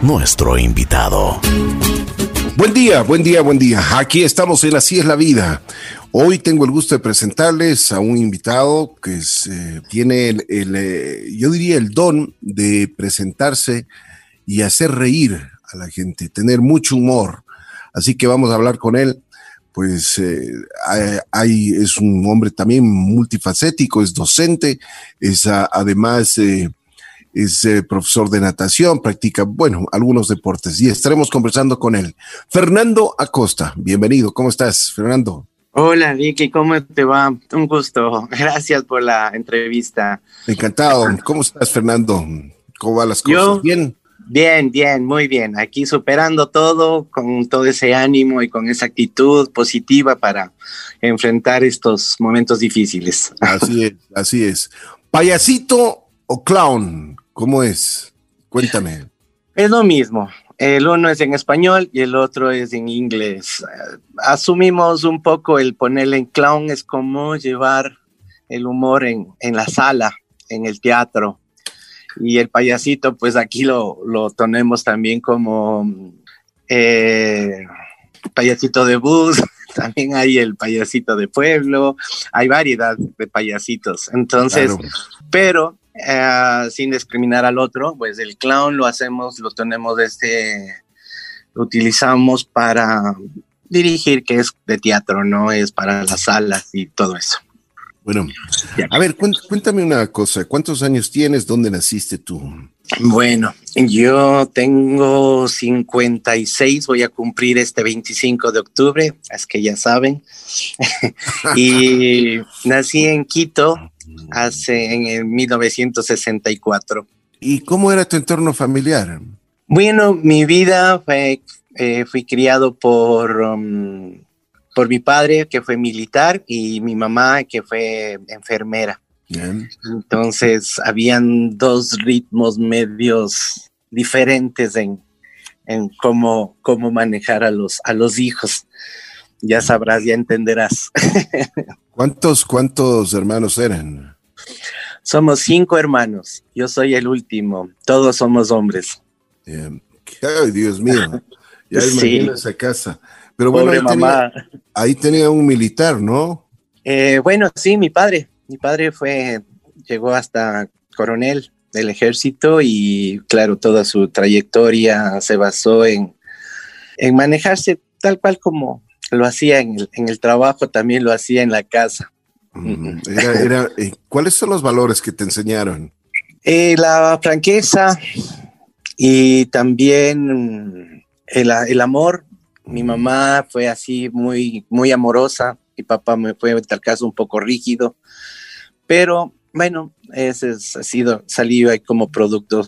nuestro invitado. Buen día, buen día, buen día. Aquí estamos en Así es la vida. Hoy tengo el gusto de presentarles a un invitado que eh, tiene el, eh, yo diría, el don de presentarse y hacer reír a la gente, tener mucho humor. Así que vamos a hablar con él. Pues eh, hay, es un hombre también multifacético, es docente, es además es profesor de natación, practica, bueno, algunos deportes y estaremos conversando con él. Fernando Acosta, bienvenido, ¿cómo estás, Fernando? Hola Vicky, ¿cómo te va? Un gusto. Gracias por la entrevista. Encantado. ¿Cómo estás, Fernando? ¿Cómo van las cosas? ¿Bien? Bien, bien, muy bien. Aquí superando todo con todo ese ánimo y con esa actitud positiva para enfrentar estos momentos difíciles. Así es, así es. ¿Payasito o clown? ¿Cómo es? Cuéntame. Es lo mismo. El uno es en español y el otro es en inglés. Asumimos un poco el ponerle en clown es como llevar el humor en, en la sala, en el teatro. Y el payasito, pues aquí lo, lo tenemos también como eh, payasito de bus, también hay el payasito de pueblo, hay variedad de payasitos. Entonces, pero eh, sin discriminar al otro, pues el clown lo hacemos, lo tenemos este, lo utilizamos para dirigir, que es de teatro, no es para las salas y todo eso. Bueno, a ver, cuéntame una cosa, ¿cuántos años tienes? ¿Dónde naciste tú? Bueno, yo tengo 56, voy a cumplir este 25 de octubre, es que ya saben. y nací en Quito, hace en el 1964. ¿Y cómo era tu entorno familiar? Bueno, mi vida fue, eh, fui criado por, um, por mi padre, que fue militar, y mi mamá, que fue enfermera. Entonces, habían dos ritmos medios diferentes en, en cómo, cómo manejar a los, a los hijos. Ya sabrás, ya entenderás. ¿Cuántos, cuántos hermanos eran? Somos cinco hermanos. Yo soy el último. Todos somos hombres. Ay, Dios mío. Ya sí. esa casa. Pero bueno, ahí tenía, ahí tenía, un militar, ¿no? Eh, bueno, sí, mi padre. Mi padre fue, llegó hasta coronel del ejército y claro, toda su trayectoria se basó en, en manejarse tal cual como lo hacía en el, en el trabajo, también lo hacía en la casa. Era, eh, ¿Cuáles son los valores que te enseñaron? Eh, la franqueza y también el, el amor. Mi mamá fue así muy, muy amorosa. Mi papá me fue en tal caso un poco rígido. Pero bueno, ese ha sido salido ahí como producto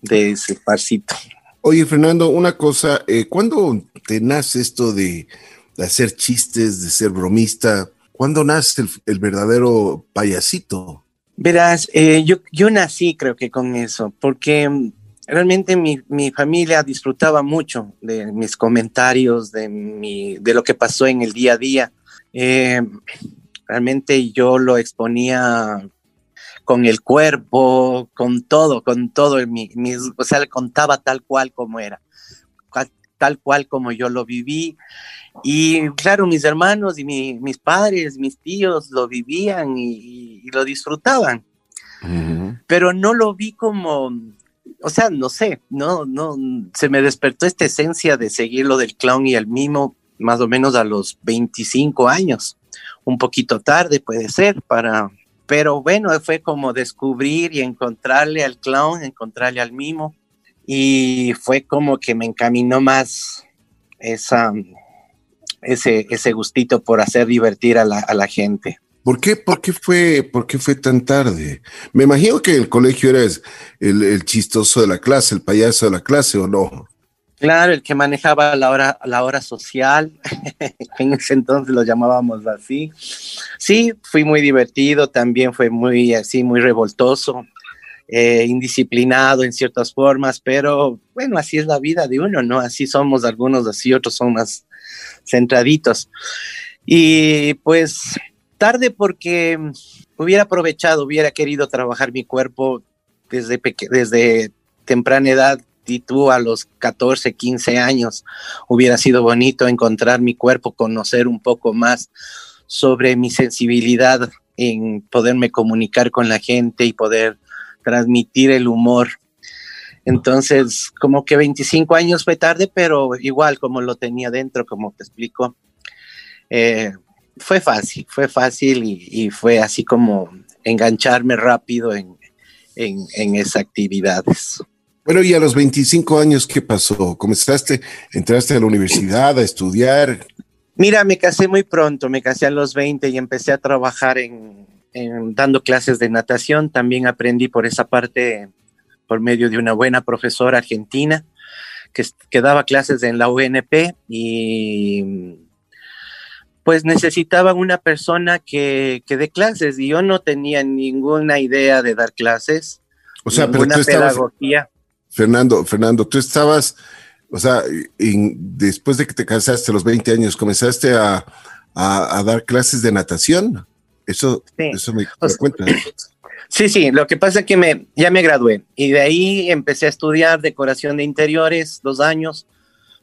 de ese parcito. Oye, Fernando, una cosa, eh, ¿cuándo te nace esto de, de hacer chistes, de ser bromista? ¿Cuándo nace el, verdadero payasito? Verás, eh, yo, yo nací creo que con eso, porque mm, realmente mi, mi, familia disfrutaba mucho de mis comentarios, de, mi, de lo que pasó en el día a día. Eh, realmente yo lo exponía con el cuerpo, con todo, con todo, mi, o sea, le contaba tal cual como era, tal cual como yo lo viví. Y claro, mis hermanos y mis padres, mis tíos lo vivían y, lo disfrutaban. Pero no lo vi como, o sea, no sé, no, no, se me despertó esta esencia de seguir lo del clown y el mimo más o menos a los 25 años. Un poquito tarde puede ser para, pero bueno, fue como descubrir y encontrarle al clown, encontrarle al mimo y fue como que me encaminó más esa, ese, ese gustito por hacer divertir a la, a la gente. ¿Por qué, por, qué fue, ¿Por qué fue tan tarde? Me imagino que el colegio eres el, el, chistoso de la clase, el payaso de la clase, ¿o no? Claro, el que manejaba la hora, la hora social, en ese entonces lo llamábamos así. Sí, fui muy divertido, también fue muy así, muy revoltoso, eh, indisciplinado en ciertas formas, pero bueno, así es la vida de uno, ¿no? Así somos algunos, así otros son más centraditos. Y pues tarde porque hubiera aprovechado, hubiera querido trabajar mi cuerpo desde, desde temprana edad y tú a los 14, 15 años, hubiera sido bonito encontrar mi cuerpo, conocer un poco más sobre mi sensibilidad en poderme comunicar con la gente y poder transmitir el humor. Entonces, como que 25 años fue tarde, pero igual como lo tenía dentro, como te explico, eh, fue fácil, fue fácil y, fue así como engancharme rápido en, en, en esas actividades. Bueno, y a los 25 años, ¿qué pasó? ¿Comenzaste, entraste a la universidad a estudiar? Mira, me casé muy pronto, me casé a los 20 y empecé a trabajar en, dando clases de natación. También aprendí por esa parte por medio de una buena profesora argentina que, que daba clases en la UNP y pues necesitaban una persona que, que dé clases y yo no tenía ninguna idea de dar clases. O sea, pero tú estabas, pedagogía. Fernando, Fernando, tú estabas, o sea, después de que te casaste a los 20 años, comenzaste a, dar clases de natación. Eso, eso me, cuenta. Sí, sí, lo que pasa es que me, ya me gradué y de ahí empecé a estudiar decoración de interiores, dos años,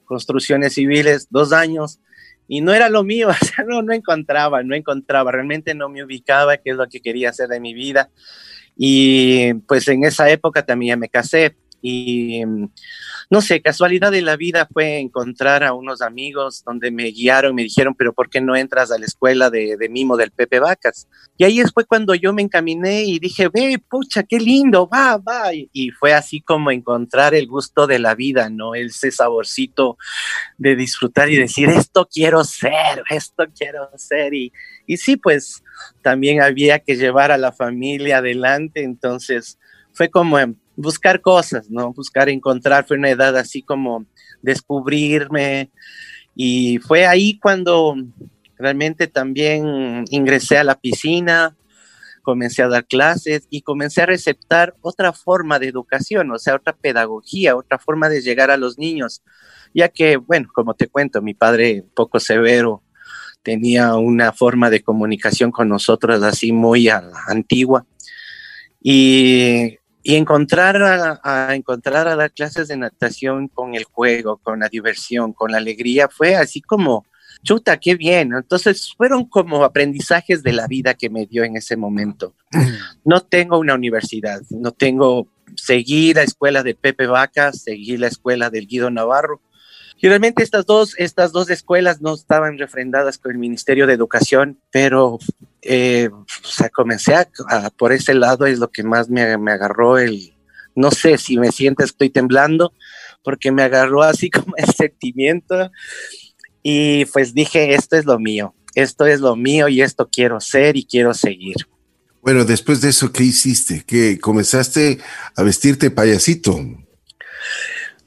construcciones civiles, dos años, y no era lo mío, o sea, no, no encontraba, no encontraba, realmente no me ubicaba qué es lo que quería hacer de mi vida. Y pues en esa época también ya me casé, y no sé, casualidad de la vida fue encontrar a unos amigos donde me guiaron, me dijeron, pero ¿por qué no entras a la escuela de, mimo del Pepe Vacas? Y ahí fue cuando yo me encaminé y dije, ve, pucha, qué lindo, va, va. Y, fue así como encontrar el gusto de la vida, ¿no? Ese saborcito de disfrutar y decir, esto quiero ser, esto quiero ser. Y, y sí, pues también había que llevar a la familia adelante, entonces fue como buscar cosas, ¿no? Buscar encontrar, fue una edad así como descubrirme. Y fue ahí cuando realmente también ingresé a la piscina, comencé a dar clases y comencé a receptar otra forma de educación, o sea, otra pedagogía, otra forma de llegar a los niños, ya que, bueno, como te cuento, mi padre poco severo tenía una forma de comunicación con nosotros así muy antigua. Y y encontrar a, encontrar a dar clases de natación con el juego, con la diversión, con la alegría, fue así como, chuta, qué bien. Entonces fueron como aprendizajes de la vida que me dio en ese momento. No tengo una universidad, no tengo, seguir la escuela de Pepe Vaca, seguí la escuela del Guido Navarro, y realmente estas dos, estas dos escuelas no estaban refrendadas con el Ministerio de Educación, pero eh, o sea, comencé a, por ese lado, es lo que más me, me agarró el, no sé si me siento, estoy temblando, porque me agarró así como el sentimiento y pues dije, esto es lo mío, esto es lo mío y esto quiero ser y quiero seguir. Bueno, después de eso, ¿qué hiciste? ¿Qué comenzaste a vestirte payasito?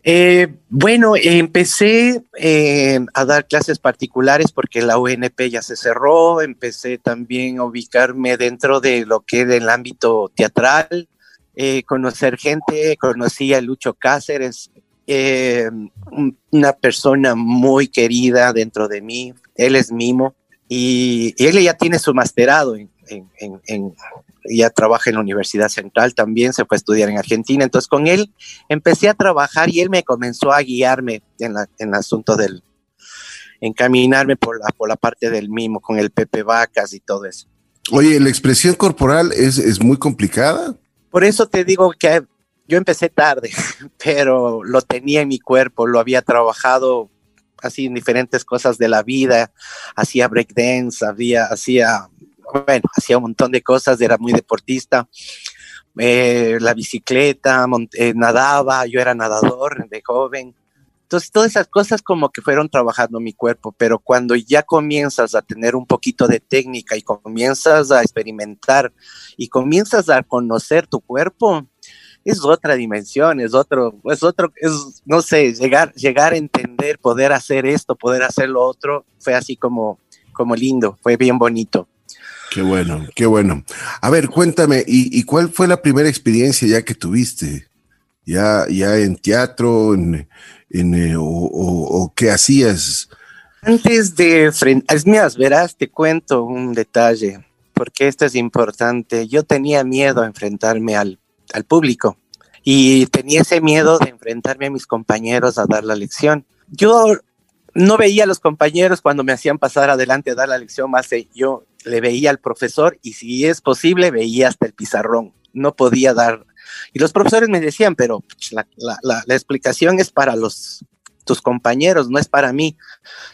Eh, bueno, empecé eh, a dar clases particulares porque la UNP ya se cerró, empecé también a ubicarme dentro de lo que es el ámbito teatral, eh, conocer gente, conocí a Lucho Cáceres, una persona muy querida dentro de mí, él es mimo y, él ya tiene su masterado en ya trabaja en la Universidad Central también, se fue a estudiar en Argentina. Entonces con él empecé a trabajar y él me comenzó a guiarme en, la, en el asunto del, encaminarme por la, por la parte del mimo, con el Pepe Vacas y todo eso. Oye, ¿la expresión corporal es, es muy complicada? Por eso te digo que yo empecé tarde, pero lo tenía en mi cuerpo, lo había trabajado así en diferentes cosas de la vida, hacía breakdance, hacía bueno, hacía un montón de cosas, era muy deportista, eh, la bicicleta, eh, nadaba, yo era nadador de joven. Entonces, todas esas cosas como que fueron trabajando mi cuerpo, pero cuando ya comienzas a tener un poquito de técnica y comienzas a experimentar y comienzas a conocer tu cuerpo, es otra dimensión, es otro, es otro, es, no sé, llegar, llegar a entender, poder hacer esto, poder hacer lo otro, fue así como, como lindo, fue bien bonito. Qué bueno, qué bueno. A ver, cuéntame, ¿y, cuál fue la primera experiencia ya que tuviste? ¿Ya, ya en teatro, en, eh, o, qué hacías? Antes de, es mías, verás, te cuento un detalle, porque esto es importante. Yo tenía miedo a enfrentarme al, al público. y tenía ese miedo de enfrentarme a mis compañeros a dar la lección. Yo no veía a los compañeros cuando me hacían pasar adelante a dar la lección, más yo le veía al profesor y si es posible veía hasta el pizarrón. No podía dar. Y los profesores me decían, pero pues, la, explicación es para los tus compañeros, no es para mí.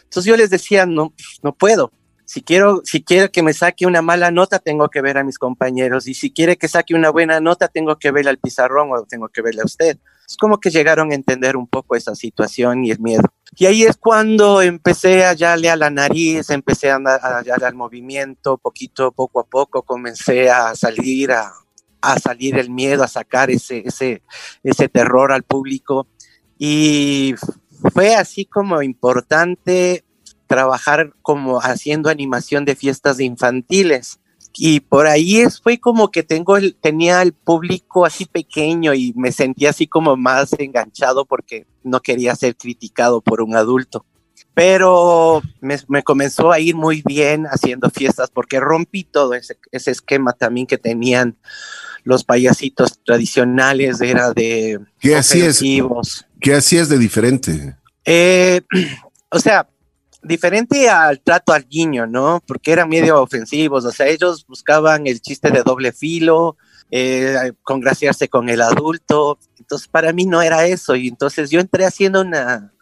Entonces yo les decía, no, no puedo. Si quiero, si quiero que me saque una mala nota, tengo que ver a mis compañeros. Y si quiere que saque una buena nota, tengo que ver al pizarrón o tengo que verle a usted. Es como que llegaron a entender un poco esa situación y el miedo. Y ahí es cuando empecé a hallarle a la nariz, empecé a, hallarle al movimiento, poquito, poco a poco, comencé a salir, a, a salir el miedo, a sacar ese, ese, ese terror al público. Y fue así como importante trabajar como haciendo animación de fiestas infantiles. Y por ahí es, fue como que tengo el, tenía el público así pequeño y me sentía así como más enganchado porque no quería ser criticado por un adulto. Pero me, me comenzó a ir muy bien haciendo fiestas porque rompí todo ese, ese esquema también que tenían los payasitos tradicionales, era de... ¿Qué hacías? ¿Qué hacías de diferente? Eh, o sea, diferente al trato al guiño, ¿no? Porque eran medio ofensivos, o sea, ellos buscaban el chiste de doble filo, eh, congraciarse con el adulto, entonces para mí no era eso, y entonces yo entré haciendo una,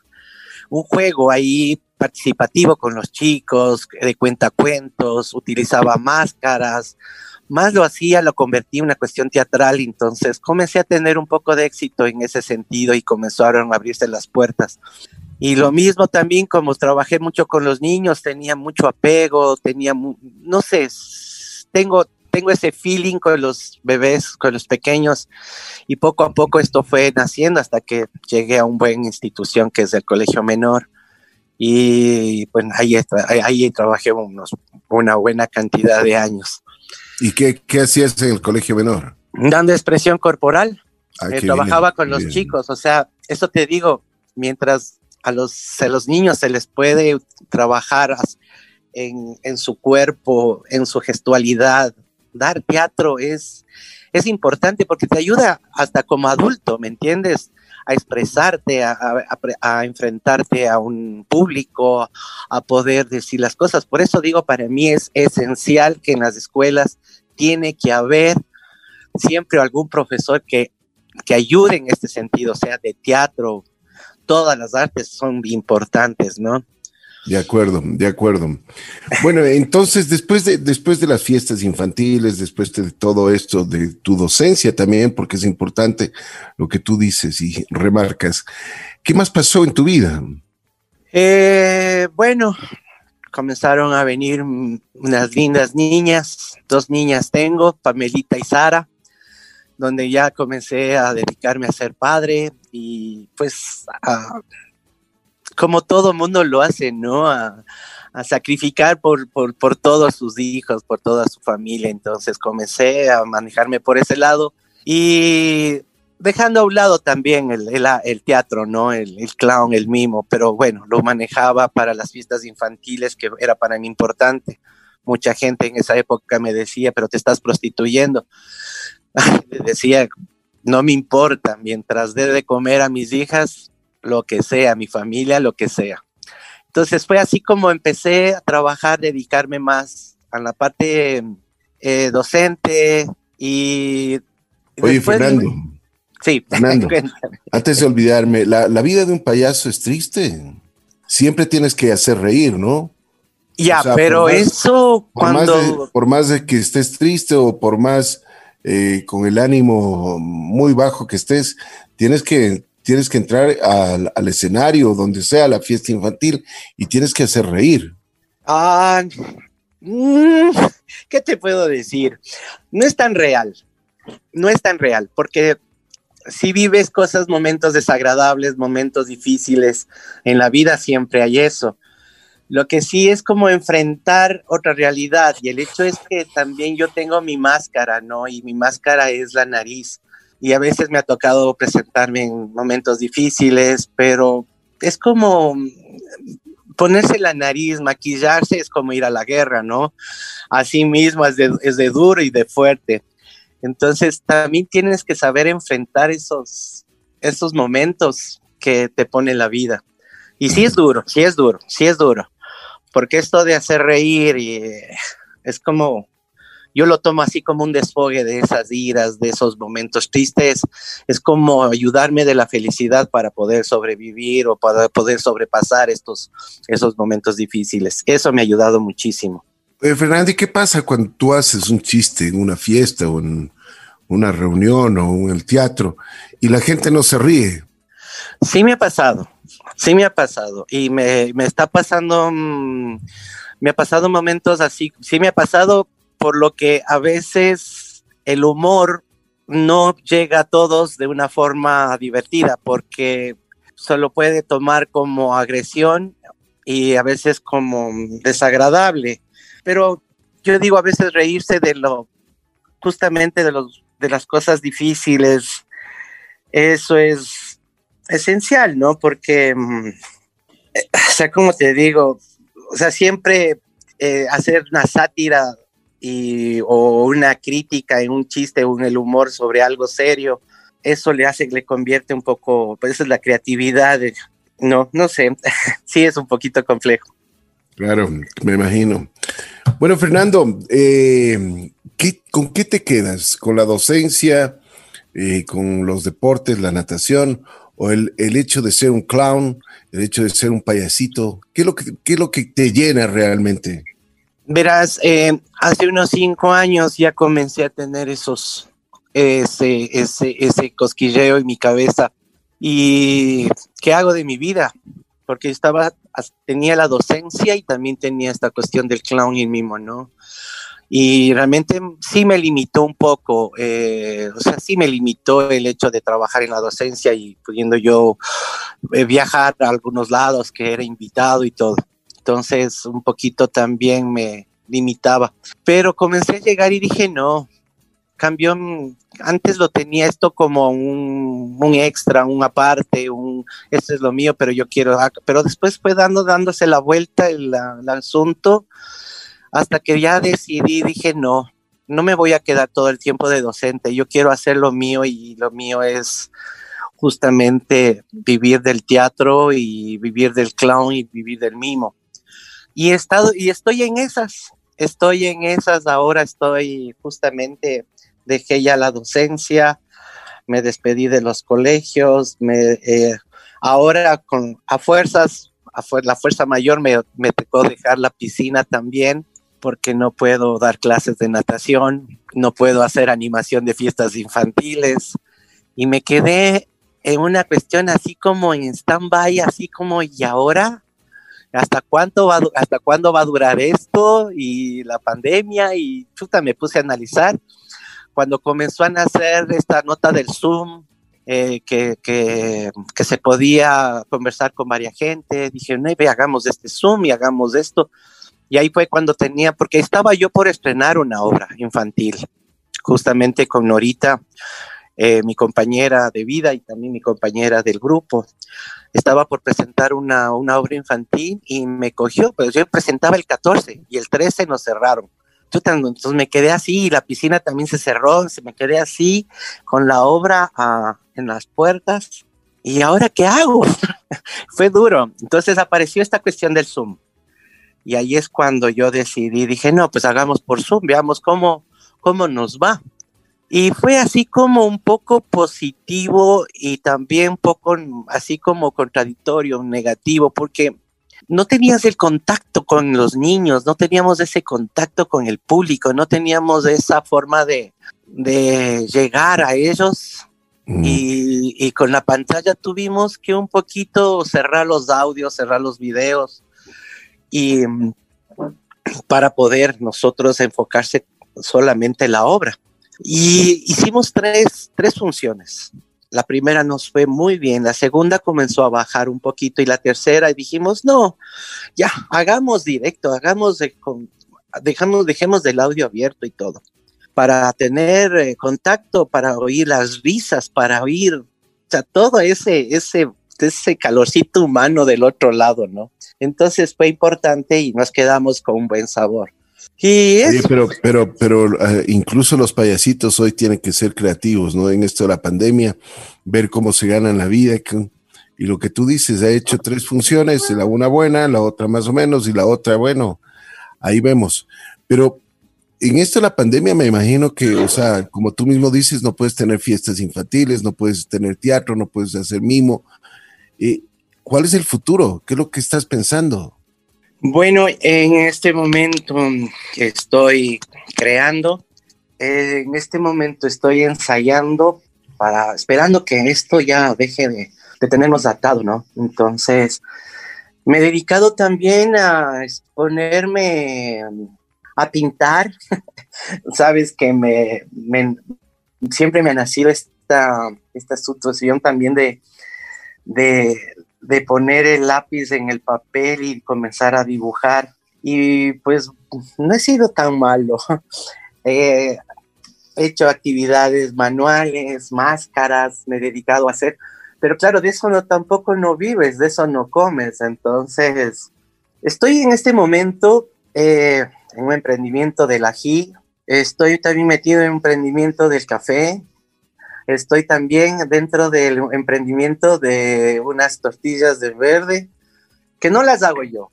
un juego ahí participativo con los chicos, de cuentacuentos, utilizaba máscaras, más lo hacía, lo convertí en una cuestión teatral, entonces comencé a tener un poco de éxito en ese sentido y comenzaron a abrirse las puertas. Y lo mismo también, como trabajé mucho con los niños, tenía mucho apego, tenía, no sé, tengo, tengo ese feeling con los bebés, con los pequeños, y poco a poco esto fue naciendo hasta que llegué a una buena institución que es el Colegio Menor. Y pues ahí, ahí trabajé unos, una buena cantidad de años. ¿Y qué, qué hacías en el colegio menor? Dando expresión corporal. Eh, trabajaba con los chicos, o sea, eso te digo, mientras a los, a los niños se les puede trabajar en, en, su cuerpo, en su gestualidad, dar teatro es, es importante porque te ayuda hasta como adulto, ¿me entiendes? a expresarte, a, a, enfrentarte a un público, a poder decir las cosas. Por eso digo, para mí es esencial que en las escuelas tiene que haber siempre algún profesor que, que ayude en este sentido, sea de teatro, todas las artes son importantes, ¿no? De acuerdo, de acuerdo. Bueno, entonces después de, después de las fiestas infantiles, después de todo esto, de tu docencia también, porque es importante lo que tú dices y remarcas, ¿qué más pasó en tu vida? Eh, bueno, comenzaron a venir unas lindas niñas, dos niñas tengo, Pamelita y Sara, donde ya comencé a dedicarme a ser padre y pues como todo mundo lo hace, ¿no? A, sacrificar por, por, por, todos sus hijos, por toda su familia. Entonces comencé a manejarme por ese lado y dejando a un lado también el, el, teatro, ¿no? El, el, clown, el mimo, pero bueno, lo manejaba para las fiestas infantiles, que era para mí importante. Mucha gente en esa época me decía, pero te estás prostituyendo. Le decía, no me importa, mientras dé de comer a mis hijas, lo que sea, mi familia, lo que sea. Entonces fue así como empecé a trabajar, dedicarme más a la parte eh, docente y... Oye, Fernando. Sí, Fernando, antes de olvidarme, la, la, vida de un payaso es triste. Siempre tienes que hacer reír, ¿no? Ya, o sea, pero más, eso por cuando... Más de, por más de que estés triste o por más eh, con el ánimo muy bajo que estés, tienes que tienes que entrar al, al, escenario, donde sea la fiesta infantil, y tienes que hacer reír. Ah, mmm, ¿qué te puedo decir? No es tan real, no es tan real, porque si vives cosas, momentos desagradables, momentos difíciles, en la vida siempre hay eso. Lo que sí es como enfrentar otra realidad y el hecho es que también yo tengo mi máscara, ¿no? Y mi máscara es la nariz y a veces me ha tocado presentarme en momentos difíciles, pero es como ponerse la nariz, maquillarse es como ir a la guerra, ¿no? Así mismo es de, es de duro y de fuerte. Entonces también tienes que saber enfrentar esos, esos momentos que te pone la vida. Y sí es duro, sí es duro, sí es duro. Porque esto de hacer reír y, es como yo lo tomo así como un desfogue de esas iras, de esos momentos tristes. Es como ayudarme de la felicidad para poder sobrevivir o para poder sobrepasar estos esos momentos difíciles. Eso me ha ayudado muchísimo. Eh, Fernando, ¿y qué pasa cuando tú haces un chiste en una fiesta o en una reunión o en el teatro y la gente no se ríe? Sí me ha pasado, sí me ha pasado y me, me está pasando, mm, me ha pasado momentos así, sí me ha pasado por lo que a veces el humor no llega a todos de una forma divertida, porque se lo puede tomar como agresión y a veces como desagradable. Pero yo digo a veces reírse de lo, justamente de, los, de las cosas difíciles, eso es esencial, ¿no? Porque, mm, o sea, como te digo, o sea, siempre eh, hacer una sátira y, o una crítica en un chiste o en el humor sobre algo serio, eso le hace, le convierte un poco, pues esa es la creatividad, no, no sé, sí es un poquito complejo. Claro, me imagino. Bueno, Fernando, eh, ¿con qué te quedas? ¿Con la docencia, eh, con los deportes, la natación o el, el, hecho de ser un clown, el hecho de ser un payasito? ¿Qué es lo que, qué es lo que te llena realmente? Verás, eh, hace unos cinco años ya comencé a tener esos, ese, ese, ese cosquilleo en mi cabeza. ¿Y qué hago de mi vida? Porque estaba, tenía la docencia y también tenía esta cuestión del clown y mimo, ¿no? Y realmente sí me limitó un poco, eh, o sea, sí me limitó el hecho de trabajar en la docencia y pudiendo yo eh, viajar a algunos lados que era invitado y todo entonces un poquito también me limitaba. Pero comencé a llegar y dije, no, cambió, antes lo tenía esto como un, un, extra, un aparte, un, esto es lo mío, pero yo quiero, pero después fue dando, dándose la vuelta el, el asunto, hasta que ya decidí, dije, no, no me voy a quedar todo el tiempo de docente, yo quiero hacer lo mío y lo mío es justamente vivir del teatro y vivir del clown y vivir del mimo. Y, he estado, y estoy en esas, estoy en esas, ahora estoy justamente, dejé ya la docencia, me despedí de los colegios, me, eh, ahora con, a fuerzas, a la fuerza mayor me, me tocó dejar la piscina también, porque no puedo dar clases de natación, no puedo hacer animación de fiestas infantiles, y me quedé en una cuestión así como en stand-by, así como, ¿y ahora? ¿hasta cuánto va, hasta cuándo va a durar esto? Y la pandemia, y chuta, me puse a analizar. Cuando comenzó a nacer esta nota del Zoom, eh, que, que, que, se podía conversar con varias gente, dije, no, ve, hagamos este Zoom y hagamos esto. Y ahí fue cuando tenía, porque estaba yo por estrenar una obra infantil, justamente con Norita, eh, mi compañera de vida y también mi compañera del grupo estaba por presentar una, una obra infantil y me cogió, pero yo presentaba el 14 y el 13 nos cerraron. Entonces me quedé así y la piscina también se cerró, se me quedé así con la obra ah, en las puertas. ¿Y ahora qué hago? Fue duro. Entonces apareció esta cuestión del Zoom. Y ahí es cuando yo decidí, dije, no, pues hagamos por Zoom, veamos cómo, cómo nos va. Y fue así como un poco positivo y también un poco así como contradictorio, negativo, porque no tenías el contacto con los niños, no teníamos ese contacto con el público, no teníamos esa forma de, de llegar a ellos. Mm. Y, y, con la pantalla tuvimos que un poquito cerrar los audios, cerrar los videos y para poder nosotros enfocarse solamente en la obra. Y hicimos tres, tres funciones. La primera nos fue muy bien, la segunda comenzó a bajar un poquito y la tercera dijimos, no, ya, hagamos directo, hagamos, dejamos, dejemos del audio abierto y todo, para tener eh, contacto, para oír las risas, para oír, todo ese, ese, ese calorcito humano del otro lado, ¿no? Entonces fue importante y nos quedamos con un buen sabor. Y pero, pero, pero uh, incluso los payasitos hoy tienen que ser creativos, ¿no? En esto de la pandemia, ver cómo se ganan la vida. Y lo que tú dices, ha hecho tres funciones, la una buena, la otra más o menos, y la otra, bueno, ahí vemos. Pero en esto de la pandemia me imagino que, o sea, como tú mismo dices, no puedes tener fiestas infantiles, no puedes tener teatro, no puedes hacer mimo. Eh, ¿Cuál es el futuro? ¿Qué es lo que estás pensando? Bueno, en este momento estoy creando, en este momento estoy ensayando para, esperando que esto ya deje de, de tenernos atado, ¿no? Entonces, me he dedicado también a exponerme a pintar. Sabes que me, siempre me ha nacido esta, esta situación también de, de, de poner el lápiz en el papel y comenzar a dibujar. Y pues no he sido tan malo. he hecho actividades manuales, máscaras, me he dedicado a hacer, pero claro, de eso no tampoco no vives, de eso no comes. Entonces, estoy en este momento eh, en un emprendimiento del ají, estoy también metido en un emprendimiento del café, estoy también dentro del emprendimiento de unas tortillas de verde, que no las hago yo.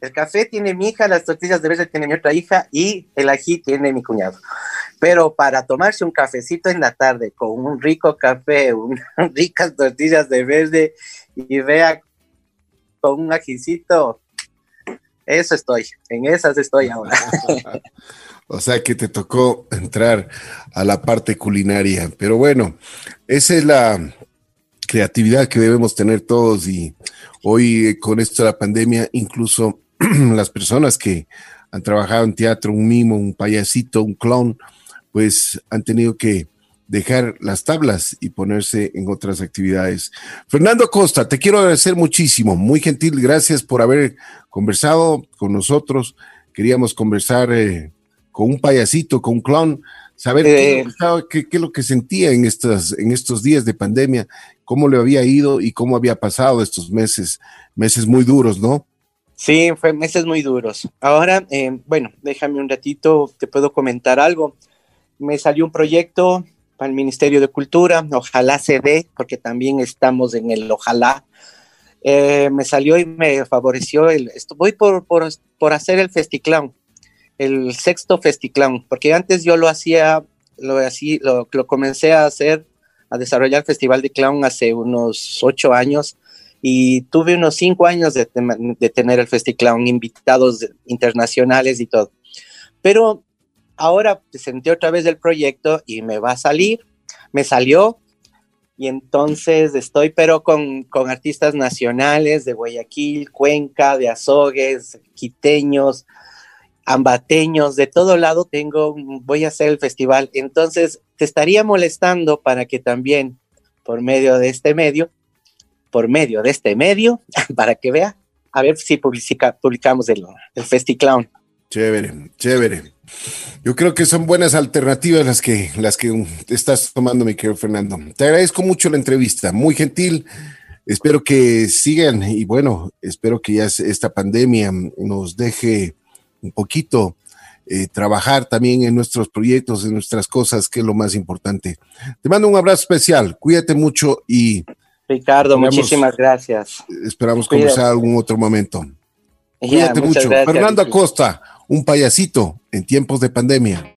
El café tiene mi hija, las tortillas de verde tiene mi otra hija y el ají tiene mi cuñado. Pero para tomarse un cafecito en la tarde con un rico café, unas ricas tortillas de verde y vea con un ajicito, eso estoy, en esas estoy ahora. o sea que te tocó entrar a la parte culinaria, pero bueno, esa es la creatividad que debemos tener todos y hoy eh, con esto de la pandemia, incluso las personas que han trabajado en teatro, un mimo, un payasito, un clown, pues han tenido que dejar las tablas y ponerse en otras actividades. Fernando Costa, te quiero agradecer muchísimo, muy gentil, gracias por haber conversado con nosotros. Queríamos conversar eh, con un payasito, con un clown, saber eh, qué, qué, es lo que sentía en, estas, en estos días de pandemia, cómo le había ido y cómo había pasado estos meses, meses muy duros, ¿no? Sí, fue meses muy duros. Ahora, eh, bueno, déjame un ratito, te puedo comentar algo. Me salió un proyecto para el Ministerio de Cultura, ojalá se dé, porque también estamos en el ojalá. Eh, me salió y me favoreció, el, voy por, por, por hacer el Festiclown, el sexto Festiclown, porque antes yo lo hacía, lo, así, lo, lo comencé a hacer, a desarrollar el Festival de Clown hace unos ocho años, y tuve unos cinco años de, de tener el Festiclown, invitados internacionales y todo. Pero ahora presenté otra vez el proyecto y me va a salir, me salió y entonces estoy pero con, con artistas nacionales de Guayaquil, Cuenca, de Azogues, quiteños, ambateños, de todo lado tengo, voy a hacer el festival. Entonces te estaría molestando para que también por medio de este medio, por medio de este medio, para que vea, a ver si publica, publicamos el, el FestiClown. Chévere, chévere. Yo creo que son buenas alternativas las que, las que estás tomando, mi querido Fernando. Te agradezco mucho la entrevista, muy gentil. Espero que sigan y bueno, espero que ya esta pandemia nos deje un poquito eh, trabajar también en nuestros proyectos, en nuestras cosas, que es lo más importante. Te mando un abrazo especial, cuídate mucho y... Ricardo, muchísimas gracias. Esperamos conversar algún otro momento. Cuídate mucho. Fernando Acosta un payasito en tiempos de pandemia.